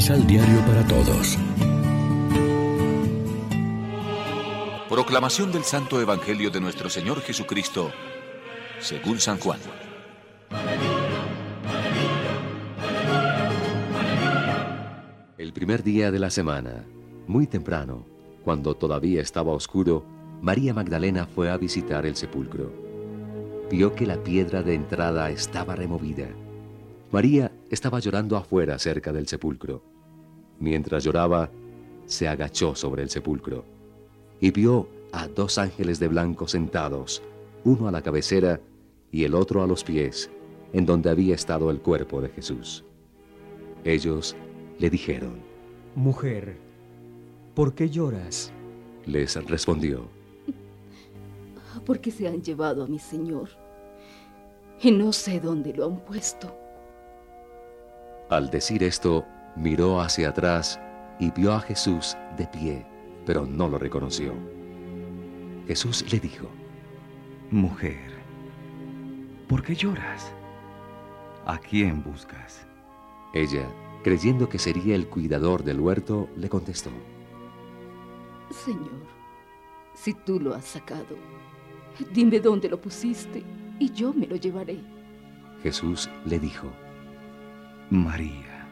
misal diario para todos. Proclamación del Santo Evangelio de nuestro Señor Jesucristo, según San Juan. El primer día de la semana, muy temprano, cuando todavía estaba oscuro, María Magdalena fue a visitar el sepulcro. Vio que la piedra de entrada estaba removida. María estaba llorando afuera cerca del sepulcro. Mientras lloraba, se agachó sobre el sepulcro y vio a dos ángeles de blanco sentados, uno a la cabecera y el otro a los pies, en donde había estado el cuerpo de Jesús. Ellos le dijeron, Mujer, ¿por qué lloras? Les respondió, Porque se han llevado a mi Señor y no sé dónde lo han puesto. Al decir esto, miró hacia atrás y vio a Jesús de pie pero no lo reconoció. Jesús le dijo, Mujer, ¿por qué lloras? ¿A quién buscas? Ella, creyendo que sería el cuidador del huerto, le contestó, Señor, si tú lo has sacado, dime dónde lo pusiste y yo me lo llevaré. Jesús le dijo, María.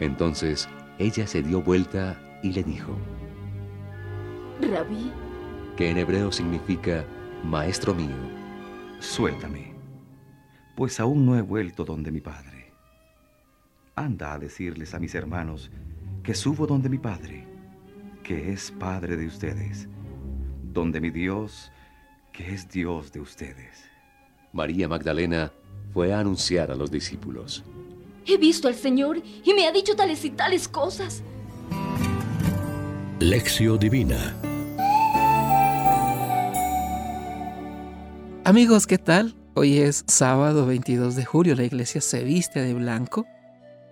Entonces ella se dio vuelta y le dijo, Rabí, que en hebreo significa maestro mío. Suéltame, pues aún no he vuelto donde mi padre. Anda a decirles a mis hermanos que subo donde mi padre, que es padre de ustedes, donde mi Dios, que es Dios de ustedes. María Magdalena fue a anunciar a los discípulos. He visto al Señor y me ha dicho tales y tales cosas. Lección Divina Amigos, ¿qué tal? Hoy es sábado 22 de julio. La iglesia se viste de blanco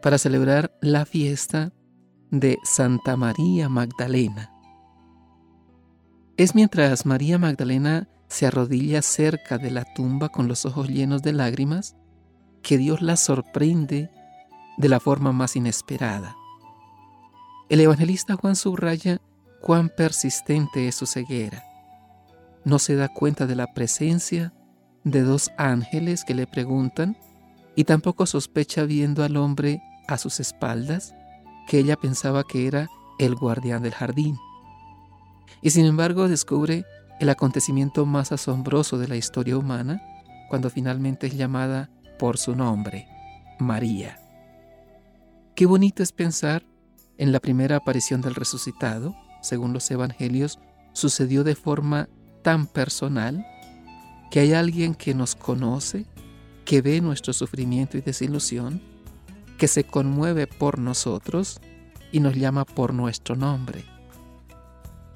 para celebrar la fiesta de Santa María Magdalena. Es mientras María Magdalena se arrodilla cerca de la tumba con los ojos llenos de lágrimas que Dios la sorprende de la forma más inesperada. El evangelista Juan subraya cuán persistente es su ceguera no se da cuenta de la presencia de dos ángeles que le preguntan y tampoco sospecha viendo al hombre a sus espaldas que ella pensaba que era el guardián del jardín. Y sin embargo descubre el acontecimiento más asombroso de la historia humana cuando finalmente es llamada por su nombre, María. Qué bonito es pensar en la primera aparición del resucitado, según los evangelios, sucedió de forma tan personal que hay alguien que nos conoce, que ve nuestro sufrimiento y desilusión, que se conmueve por nosotros y nos llama por nuestro nombre.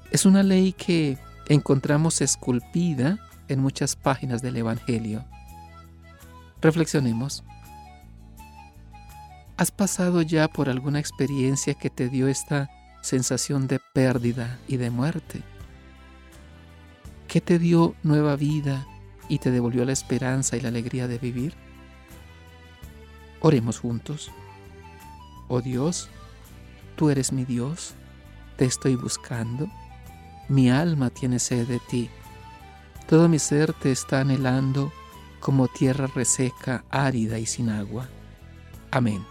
Es una ley que encontramos esculpida en muchas páginas del Evangelio. Reflexionemos. ¿Has pasado ya por alguna experiencia que te dio esta sensación de pérdida y de muerte? ¿Qué te dio nueva vida y te devolvió la esperanza y la alegría de vivir? Oremos juntos. Oh Dios, tú eres mi Dios, te estoy buscando, mi alma tiene sed de ti, todo mi ser te está anhelando como tierra reseca, árida y sin agua. Amén.